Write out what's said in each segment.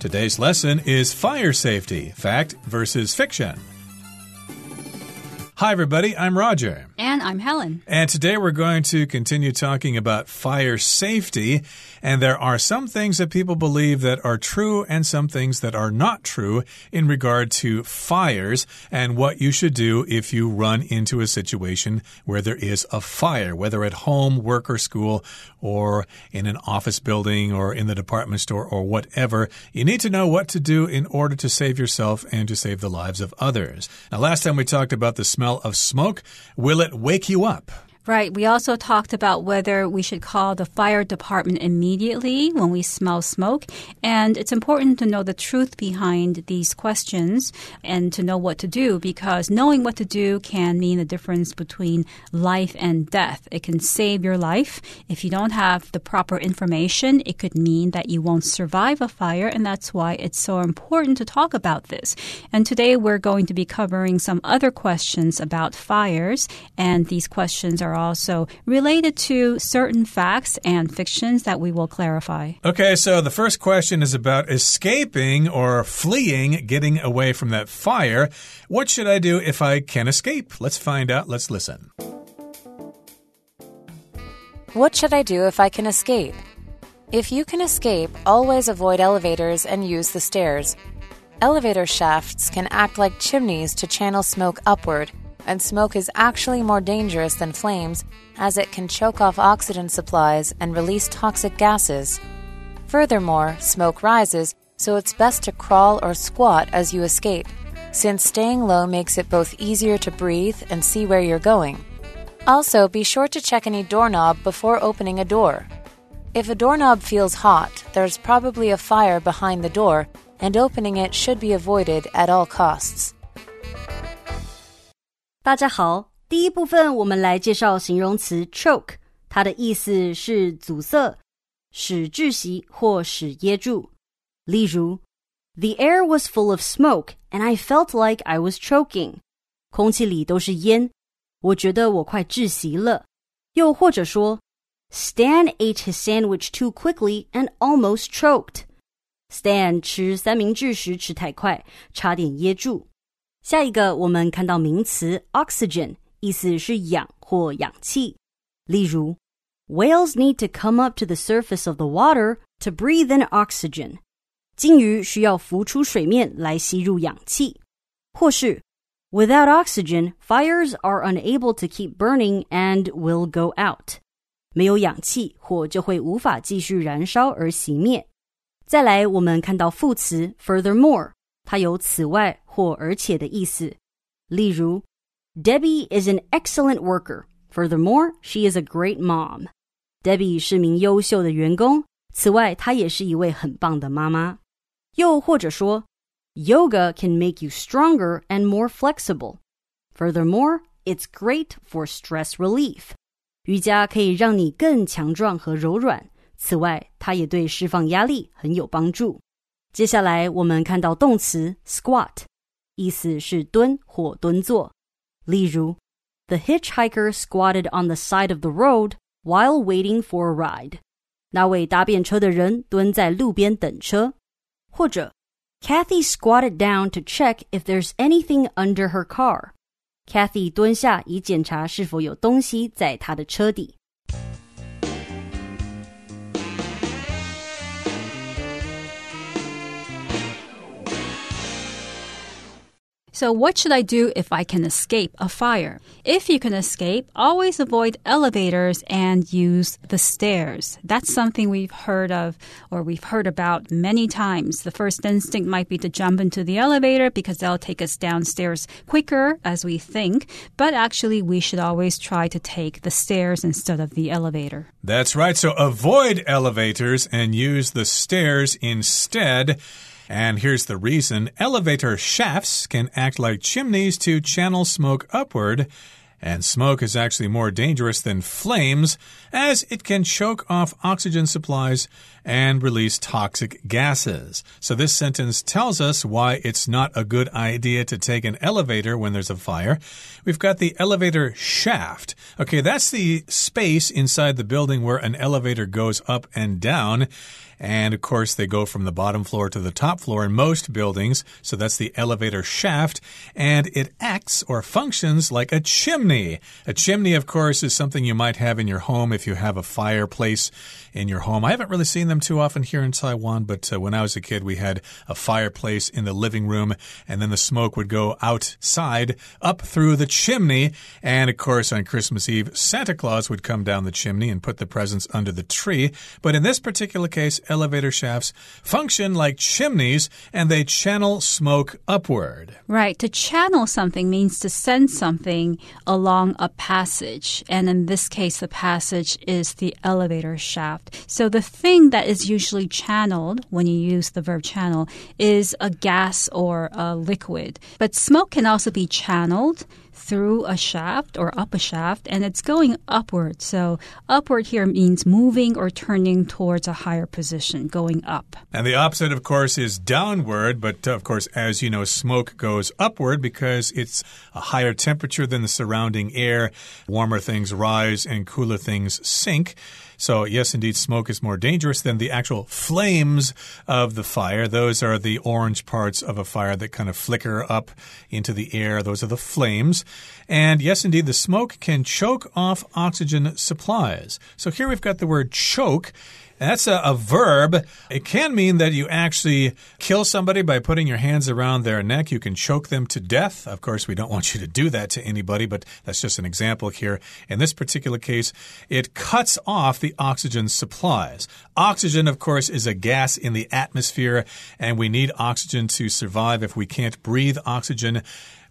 Today's lesson is fire safety fact versus fiction. Hi, everybody. I'm Roger. And I'm Helen. And today we're going to continue talking about fire safety. And there are some things that people believe that are true and some things that are not true in regard to fires and what you should do if you run into a situation where there is a fire, whether at home, work, or school, or in an office building, or in the department store, or whatever. You need to know what to do in order to save yourself and to save the lives of others. Now, last time we talked about the smell of smoke. Will it wake you up? Right. We also talked about whether we should call the fire department immediately when we smell smoke. And it's important to know the truth behind these questions and to know what to do because knowing what to do can mean the difference between life and death. It can save your life. If you don't have the proper information, it could mean that you won't survive a fire. And that's why it's so important to talk about this. And today we're going to be covering some other questions about fires. And these questions are are also related to certain facts and fictions that we will clarify. Okay, so the first question is about escaping or fleeing, getting away from that fire. What should I do if I can escape? Let's find out. Let's listen. What should I do if I can escape? If you can escape, always avoid elevators and use the stairs. Elevator shafts can act like chimneys to channel smoke upward and smoke is actually more dangerous than flames as it can choke off oxygen supplies and release toxic gases. Furthermore, smoke rises, so it's best to crawl or squat as you escape, since staying low makes it both easier to breathe and see where you're going. Also, be sure to check any doorknob before opening a door. If a doorknob feels hot, there's probably a fire behind the door, and opening it should be avoided at all costs. 大家好，第一部分我们来介绍形容词 choke，它的意思是阻塞、使窒息或使噎住。例如，The air was full of smoke and I felt like I was choking。空气里都是烟，我觉得我快窒息了。又或者说，Stan ate his sandwich too quickly and almost choked。Stan 吃三明治时吃太快，差点噎住。下一个，我们看到名词 oxygen，意思是氧或氧气。例如，Whales need to come up to the surface of the water to breathe in oxygen。鲸鱼需要浮出水面来吸入氧气。或是，Without oxygen, fires are unable to keep burning and will go out。没有氧气，火就会无法继续燃烧而熄灭。再来，我们看到副词 furthermore。它有此外 或而且的意思。例如，Debbie is an excellent worker. Furthermore, she is a great mom. Debbie 是名优秀的员工。此外，她也是一位很棒的妈妈。又或者说，Yoga can make you stronger and more flexible. Furthermore, it's great for stress relief. 瑜伽可以让你更强壮和柔软。此外，它也对释放压力很有帮助。接下来我们看到动词 squat， 意思是蹲或蹲坐。例如，The hitchhiker squatted on the side of the road while waiting for a ride。那位搭便车的人蹲在路边等车。或者，Kathy squatted down to check if there's anything under her car。Kathy 蹲下以检查是否有东西在她的车底。 So, what should I do if I can escape a fire? If you can escape, always avoid elevators and use the stairs. That's something we've heard of or we've heard about many times. The first instinct might be to jump into the elevator because they'll take us downstairs quicker as we think, but actually, we should always try to take the stairs instead of the elevator. That's right. So, avoid elevators and use the stairs instead. And here's the reason elevator shafts can act like chimneys to channel smoke upward. And smoke is actually more dangerous than flames, as it can choke off oxygen supplies and release toxic gases. So, this sentence tells us why it's not a good idea to take an elevator when there's a fire. We've got the elevator shaft. Okay, that's the space inside the building where an elevator goes up and down. And of course, they go from the bottom floor to the top floor in most buildings. So that's the elevator shaft. And it acts or functions like a chimney. A chimney, of course, is something you might have in your home if you have a fireplace in your home. I haven't really seen them too often here in Taiwan, but uh, when I was a kid, we had a fireplace in the living room, and then the smoke would go outside up through the chimney. And of course, on Christmas Eve, Santa Claus would come down the chimney and put the presents under the tree. But in this particular case, elevator shafts function like chimneys and they channel smoke upward. Right. To channel something means to send something along a passage. And in this case, the passage is the elevator shaft. So the thing that is usually channeled when you use the verb channel is a gas or a liquid. But smoke can also be channeled through a shaft or up a shaft and it's going upward. So upward here means moving or turning towards a higher position, going up. And the opposite, of course, is downward. But uh, of course, as you know, smoke goes upward because it's a higher temperature than the surrounding air. Warmer things rise and cooler things sink. So, yes, indeed, smoke is more dangerous than the actual flames of the fire. Those are the orange parts of a fire that kind of flicker up into the air. Those are the flames. And yes, indeed, the smoke can choke off oxygen supplies. So here we've got the word choke. That's a, a, verb. It can mean that you actually kill somebody by putting your hands around their neck. You can choke them to death. Of course, we don't want you to do that to anybody, but that's just an example here. In this particular case, it cuts off the oxygen supplies. Oxygen, of course, is a gas in the atmosphere, and we need oxygen to survive. If we can't breathe oxygen,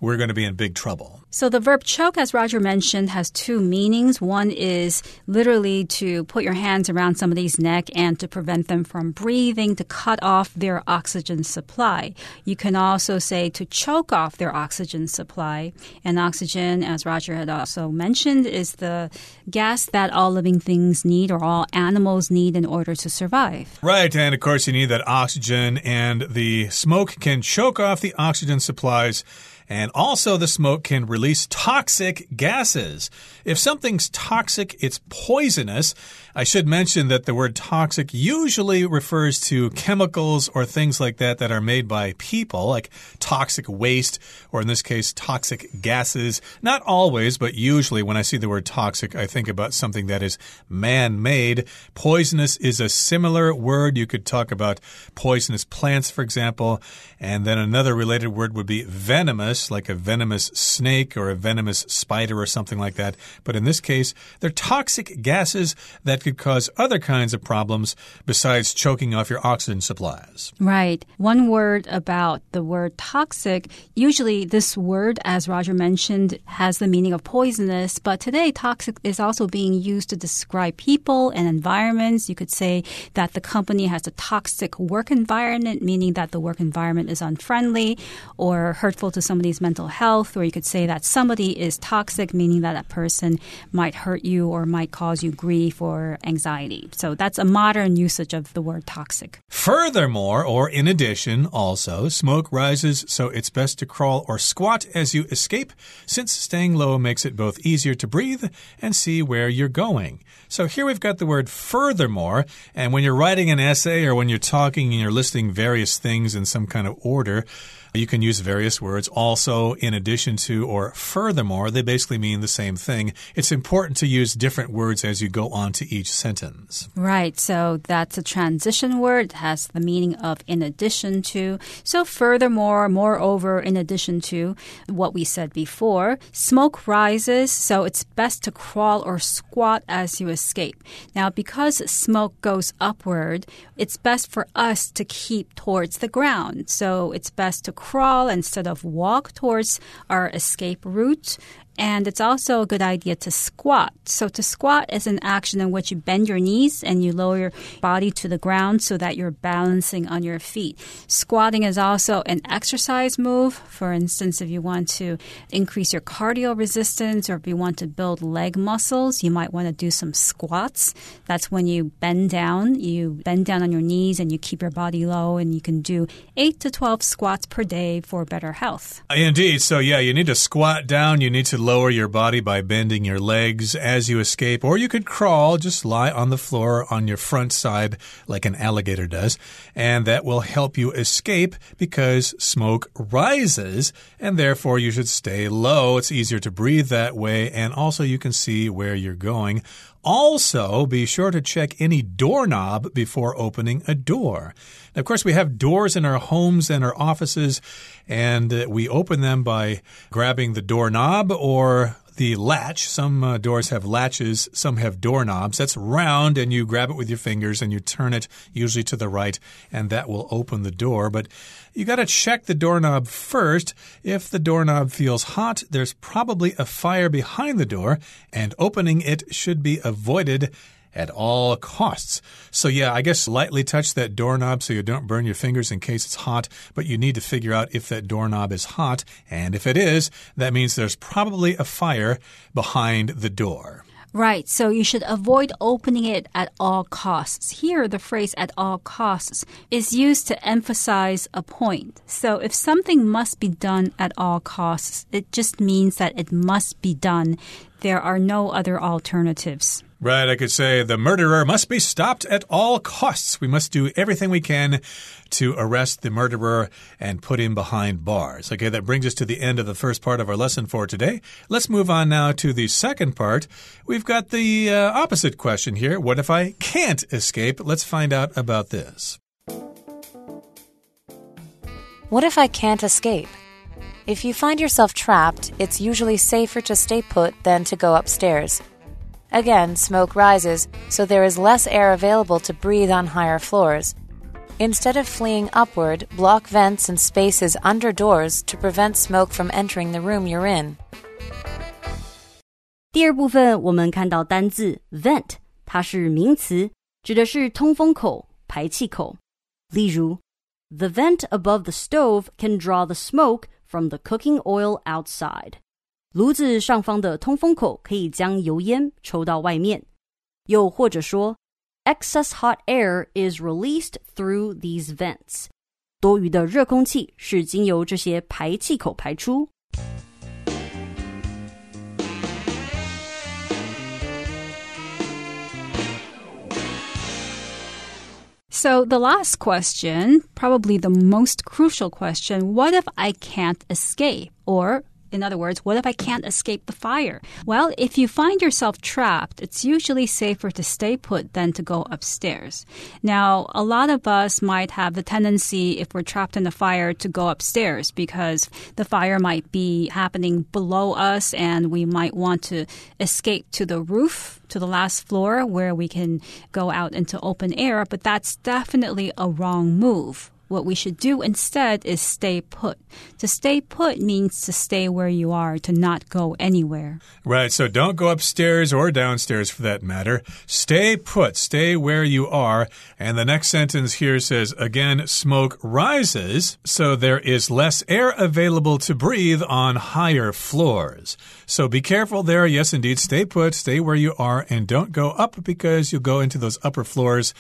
we're going to be in big trouble. So the verb choke, as Roger mentioned, has two meanings. One is literally to put your hands around somebody's neck and to prevent them from breathing, to cut off their oxygen supply. You can also say to choke off their oxygen supply. And oxygen, as Roger had also mentioned, is the gas that all living things need or all animals need in order to survive. Right. And of course, you need that oxygen, and the smoke can choke off the oxygen supplies and also, the smoke can release toxic gases. If something's toxic, it's poisonous. I should mention that the word toxic usually refers to chemicals or things like that that are made by people, like toxic waste, or in this case, toxic gases. Not always, but usually when I see the word toxic, I think about something that is man made. Poisonous is a similar word. You could talk about poisonous plants, for example. And then another related word would be venomous, like a venomous snake or a venomous spider or something like that. But in this case, they're toxic gases that could cause other kinds of problems besides choking off your oxygen supplies. Right. One word about the word toxic. Usually, this word, as Roger mentioned, has the meaning of poisonous, but today, toxic is also being used to describe people and environments. You could say that the company has a toxic work environment, meaning that the work environment is unfriendly or hurtful to somebody's mental health, or you could say that somebody is toxic, meaning that that person might hurt you or might cause you grief or anxiety. So that's a modern usage of the word toxic. Furthermore, or in addition, also, smoke rises, so it's best to crawl or squat as you escape, since staying low makes it both easier to breathe and see where you're going. So here we've got the word furthermore, and when you're writing an essay or when you're talking and you're listing various things in some kind of order, you can use various words also, in addition to, or furthermore. They basically mean the same thing. It's important to use different words as you go on to each sentence. Right. So that's a transition word. Has the meaning of in addition to. So furthermore, moreover, in addition to what we said before, smoke rises. So it's best to crawl or squat as you escape. Now, because smoke goes upward, it's best for us to keep towards the ground. So it's best to crawl instead of walk towards our escape route. And it's also a good idea to squat. So to squat is an action in which you bend your knees and you lower your body to the ground so that you're balancing on your feet. Squatting is also an exercise move. For instance, if you want to increase your cardio resistance or if you want to build leg muscles, you might want to do some squats. That's when you bend down, you bend down on your knees and you keep your body low and you can do 8 to 12 squats per day for better health. Indeed. So yeah, you need to squat down, you need to lower your body by bending your legs as you escape, or you could crawl, just lie on the floor on your front side like an alligator does, and that will help you escape because smoke rises, and therefore you should stay low. It's easier to breathe that way, and also you can see where you're going. Also, be sure to check any doorknob before opening a door. Now, of course, we have doors in our homes and our offices, and uh, we open them by grabbing the doorknob or the latch. Some uh, doors have latches, some have doorknobs. That's round, and you grab it with your fingers and you turn it usually to the right, and that will open the door. But you got to check the doorknob first. If the doorknob feels hot, there's probably a fire behind the door, and opening it should be avoided at all costs. So, yeah, I guess lightly touch that doorknob so you don't burn your fingers in case it's hot, but you need to figure out if that doorknob is hot. And if it is, that means there's probably a fire behind the door. Right, so you should avoid opening it at all costs. Here, the phrase at all costs is used to emphasize a point. So if something must be done at all costs, it just means that it must be done. There are no other alternatives. Right, I could say the murderer must be stopped at all costs. We must do everything we can to arrest the murderer and put him behind bars. Okay, that brings us to the end of the first part of our lesson for today. Let's move on now to the second part. We've got the uh, opposite question here. What if I can't escape? Let's find out about this. What if I can't escape? If you find yourself trapped, it's usually safer to stay put than to go upstairs. Again, smoke rises, so there is less air available to breathe on higher floors. Instead of fleeing upward, block vents and spaces under doors to prevent smoke from entering the room you're in. 第二部分我们看到单字 vent，它是名词，指的是通风口、排气口。例如，The vent above the stove can draw the smoke from the cooking oil outside. 炉子上方的通风口可以将油烟抽到外面，又或者说，excess hot air is released through these vents。多余的热空气是经由这些排气口排出。So, the last question, probably the most crucial question what if I can't escape? Or in other words, what if I can't escape the fire? Well, if you find yourself trapped, it's usually safer to stay put than to go upstairs. Now, a lot of us might have the tendency, if we're trapped in a fire, to go upstairs because the fire might be happening below us and we might want to escape to the roof, to the last floor where we can go out into open air, but that's definitely a wrong move. What we should do instead is stay put. To stay put means to stay where you are, to not go anywhere. Right, so don't go upstairs or downstairs for that matter. Stay put, stay where you are. And the next sentence here says, again, smoke rises, so there is less air available to breathe on higher floors. So be careful there. Yes, indeed, stay put, stay where you are, and don't go up because you'll go into those upper floors.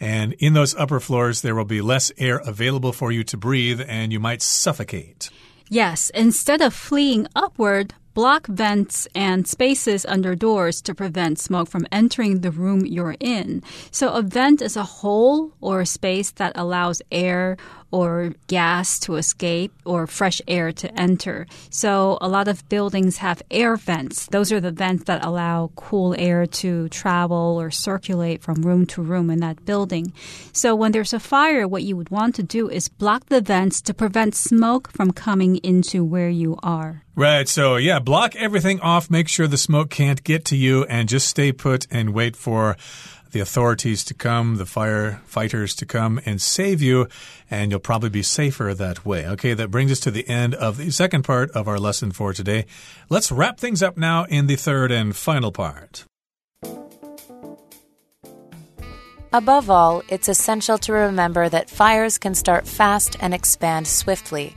And in those upper floors, there will be less air available for you to breathe and you might suffocate. Yes, instead of fleeing upward, block vents and spaces under doors to prevent smoke from entering the room you're in. So a vent is a hole or a space that allows air or gas to escape or fresh air to enter. So a lot of buildings have air vents. Those are the vents that allow cool air to travel or circulate from room to room in that building. So when there's a fire, what you would want to do is block the vents to prevent smoke from coming into where you are. Right. So, yeah, block everything off. Make sure the smoke can't get to you and just stay put and wait for the authorities to come, the firefighters to come and save you, and you'll probably be safer that way. Okay, that brings us to the end of the second part of our lesson for today. Let's wrap things up now in the third and final part. Above all, it's essential to remember that fires can start fast and expand swiftly.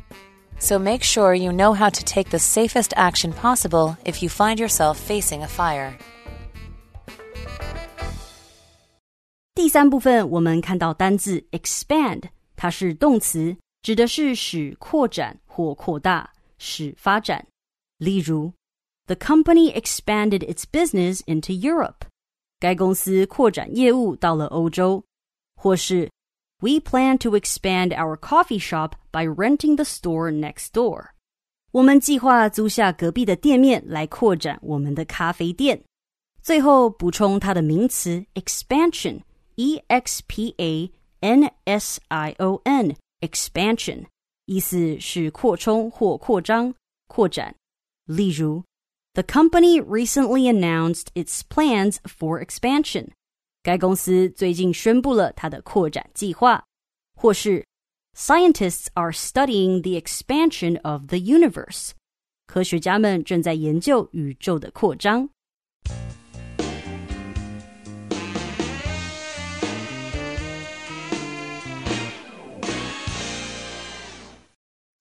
So make sure you know how to take the safest action possible if you find yourself facing a fire. 第三部分，我们看到单字 expand，它是动词，指的是使扩展或扩大，使发展。例如 The company expanded its business into Europe. 该公司扩展业务到了欧洲。或是 We plan to expand our coffee shop by renting the store next door. 我们计划租下隔壁的店面来扩展我们的咖啡店。最后补充它的名词 expansion，e x p a n s i o n，expansion，意思是扩充或扩张、扩展。例如，The company recently announced its plans for expansion. 该公司最近宣布了它的扩展计划，或是 Scientists are studying the expansion of the universe. 科学家们正在研究宇宙的扩张。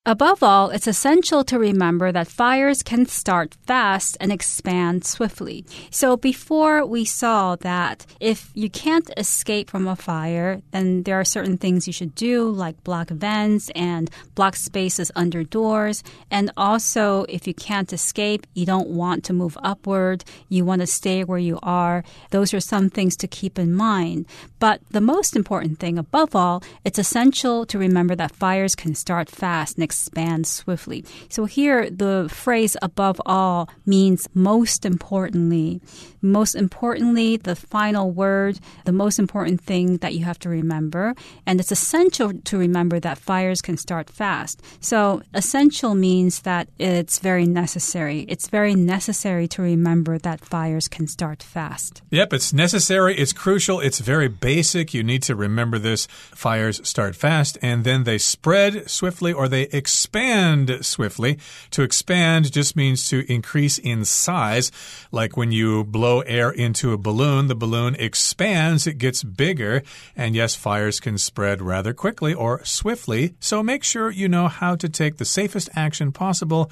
Above all, it's essential to remember that fires can start fast and expand swiftly. So before we saw that if you can't escape from a fire, then there are certain things you should do, like block vents and block spaces under doors. And also, if you can't escape, you don't want to move upward, you want to stay where you are. Those are some things to keep in mind. But the most important thing, above all, it's essential to remember that fires can start fast and expand swiftly. So here, the phrase above all means most importantly. Most importantly, the final word, the most important thing that you have to remember. And it's essential to remember that fires can start fast. So essential means that it's very necessary. It's very necessary to remember that fires can start fast. Yep, it's necessary, it's crucial, it's very basic. You need to remember this. Fires start fast and then they spread swiftly or they expand swiftly. To expand just means to increase in size. Like when you blow air into a balloon, the balloon expands, it gets bigger. And yes, fires can spread rather quickly or swiftly. So make sure you know how to take the safest action possible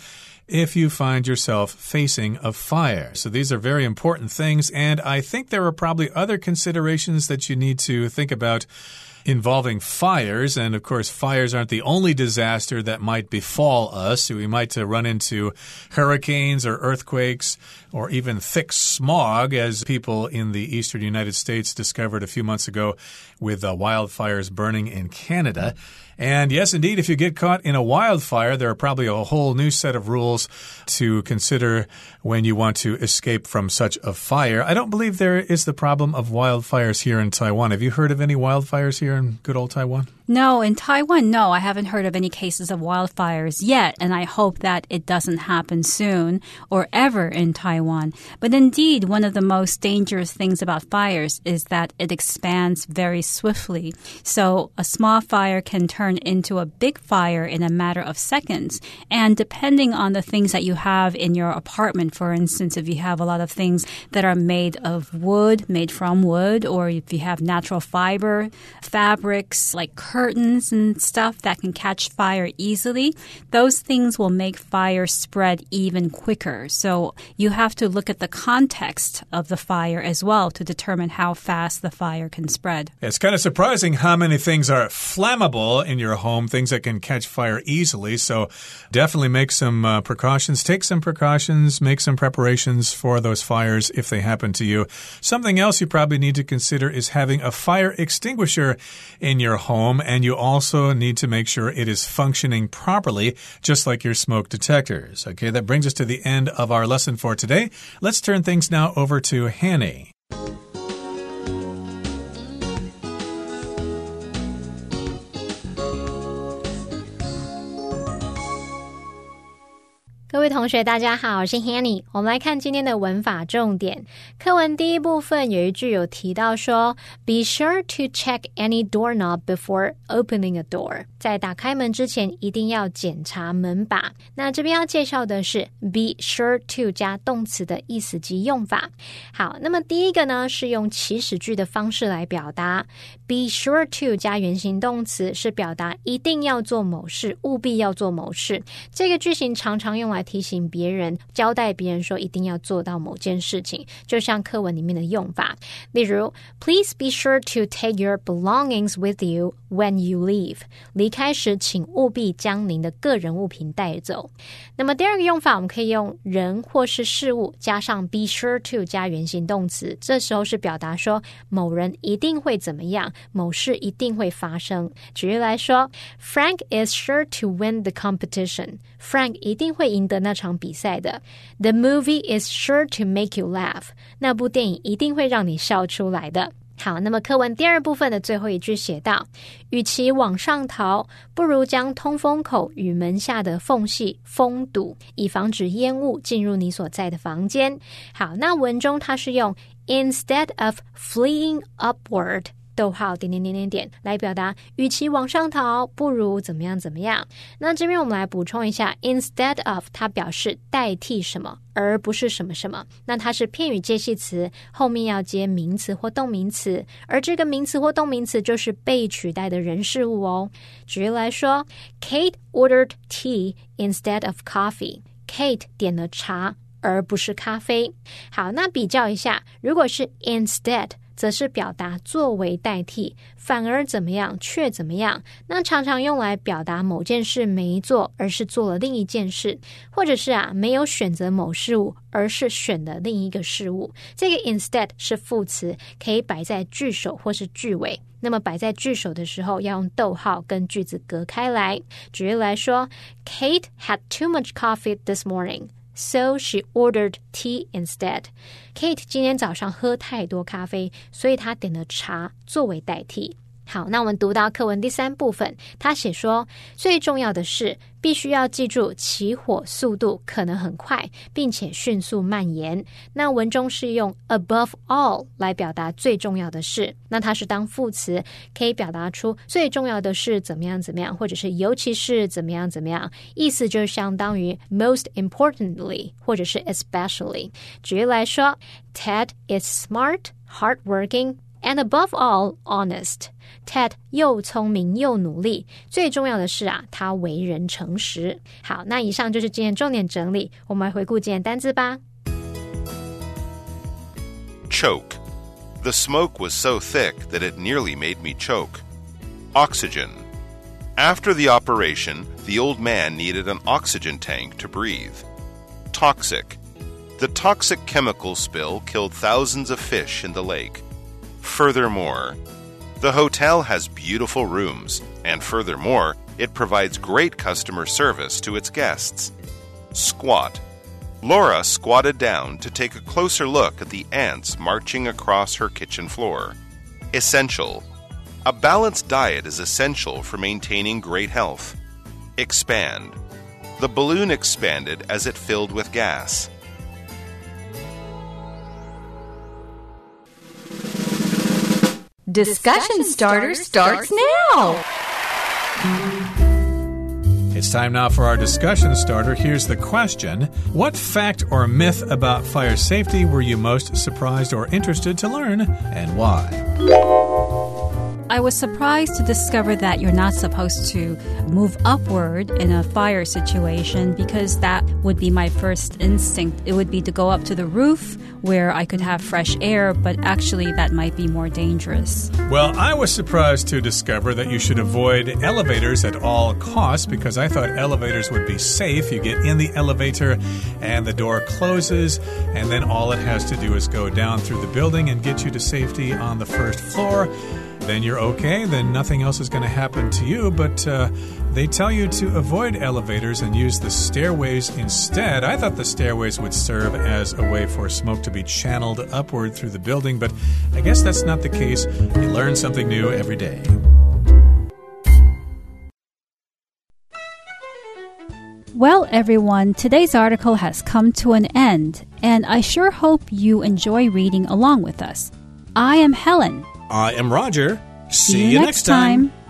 if you find yourself facing a fire. So these are very important things. And I think there are probably other considerations that you need to think about involving fires. And of course, fires aren't the only disaster that might befall us. We might uh, run into hurricanes or earthquakes or even thick smog, as people in the eastern United States discovered a few months ago with uh, wildfires burning in Canada. And yes, indeed, if you get caught in a wildfire, there are probably a whole new set of rules to consider when you want to escape from such a fire. I don't believe there is the problem of wildfires here in Taiwan. Have you heard of any wildfires here in good old Taiwan? No, in Taiwan, no, I haven't heard of any cases of wildfires yet, and I hope that it doesn't happen soon or ever in Taiwan. But indeed, one of the most dangerous things about fires is that it expands very swiftly. So a small fire can turn into a big fire in a matter of seconds. And depending on the things that you have in your apartment, for instance, if you have a lot of things that are made of wood, made from wood, or if you have natural fiber, fabrics like curtains and stuff that can catch fire easily, those things will make fire spread even quicker. So you have to look at the context of the fire as well to determine how fast the fire can spread. It's kind of surprising how many things are flammable in your home, things that can catch fire easily. So definitely make some uh, precautions, take some precautions, make some preparations for those fires if they happen to you. Something else you probably need to consider is having a fire extinguisher in your home and you also need to make sure it is functioning properly, just like your smoke detectors. Okay, that brings us to the end of our lesson for today. Let's turn things now over to Hanny. 各位同学，大家好，我是 Hanny。我们来看今天的文法重点。课文第一部分有一句有提到说：“Be sure to check any doorknob before opening a door。”在打开门之前，一定要检查门把。那这边要介绍的是 “be sure to” 加动词的意思及用法。好，那么第一个呢是用祈使句的方式来表达 Be sure to 加原形动词是表达一定要做某事，务必要做某事。这个句型常常用来提醒别人、交代别人说一定要做到某件事情，就像课文里面的用法。例如，Please be sure to take your belongings with you when you leave。离开时，请务必将您的个人物品带走。那么第二个用法，我们可以用人或是事物加上 be sure to 加原形动词，这时候是表达说某人一定会怎么样。某事一定会发生。举例来说，Frank is sure to win the competition。Frank 一定会赢得那场比赛的。The movie is sure to make you laugh。那部电影一定会让你笑出来的。好，那么课文第二部分的最后一句写道：“与其往上逃，不如将通风口与门下的缝隙封堵，以防止烟雾进入你所在的房间。”好，那文中它是用 instead of fleeing upward。逗号点点点点点来表达，与其往上逃，不如怎么样怎么样。那这边我们来补充一下，instead of 它表示代替什么，而不是什么什么。那它是片语介系词，后面要接名词或动名词，而这个名词或动名词就是被取代的人事物哦。举例来说，Kate ordered tea instead of coffee。Kate 点了茶，而不是咖啡。好，那比较一下，如果是 instead。则是表达作为代替，反而怎么样却怎么样。那常常用来表达某件事没做，而是做了另一件事，或者是啊没有选择某事物，而是选了另一个事物。这个 instead 是副词，可以摆在句首或是句尾。那么摆在句首的时候，要用逗号跟句子隔开来。举例来说，Kate had too much coffee this morning。So she ordered tea instead. Kate 今天早上喝太多咖啡，所以她点了茶作为代替。 好，那我们读到课文第三部分，他写说，最重要的是必须要记住起火速度可能很快，并且迅速蔓延。那文中是用 above all 来表达最重要的是，那它是当副词，可以表达出最重要的是怎么样怎么样，或者是尤其是怎么样怎么样，意思就是相当于 most importantly 或者是 especially。举例来说，Ted is smart, hardworking. And above all, honest. Ted 又聪明又努力，最重要的是啊，他为人诚实。好，那以上就是今天重点整理，我们来回顾今天单字吧。Choke. The smoke was so thick that it nearly made me choke. Oxygen. After the operation, the old man needed an oxygen tank to breathe. Toxic. The toxic chemical spill killed thousands of fish in the lake. Furthermore, the hotel has beautiful rooms, and furthermore, it provides great customer service to its guests. Squat. Laura squatted down to take a closer look at the ants marching across her kitchen floor. Essential. A balanced diet is essential for maintaining great health. Expand. The balloon expanded as it filled with gas. Discussion starter starts now. It's time now for our discussion starter. Here's the question What fact or myth about fire safety were you most surprised or interested to learn, and why? I was surprised to discover that you're not supposed to move upward in a fire situation because that would be my first instinct. It would be to go up to the roof where I could have fresh air, but actually that might be more dangerous. Well, I was surprised to discover that you should avoid elevators at all costs because I thought elevators would be safe. You get in the elevator and the door closes, and then all it has to do is go down through the building and get you to safety on the first floor then you're okay. Then nothing else is going to happen to you. But uh, they tell you to avoid elevators and use the stairways instead. I thought the stairways would serve as a way for smoke to be channeled upward through the building, but I guess that's not the case. You learn something new every day. Well, everyone, today's article has come to an end, and I sure hope you enjoy reading along with us. I am Helen. I am Roger. See, See you, next time. time.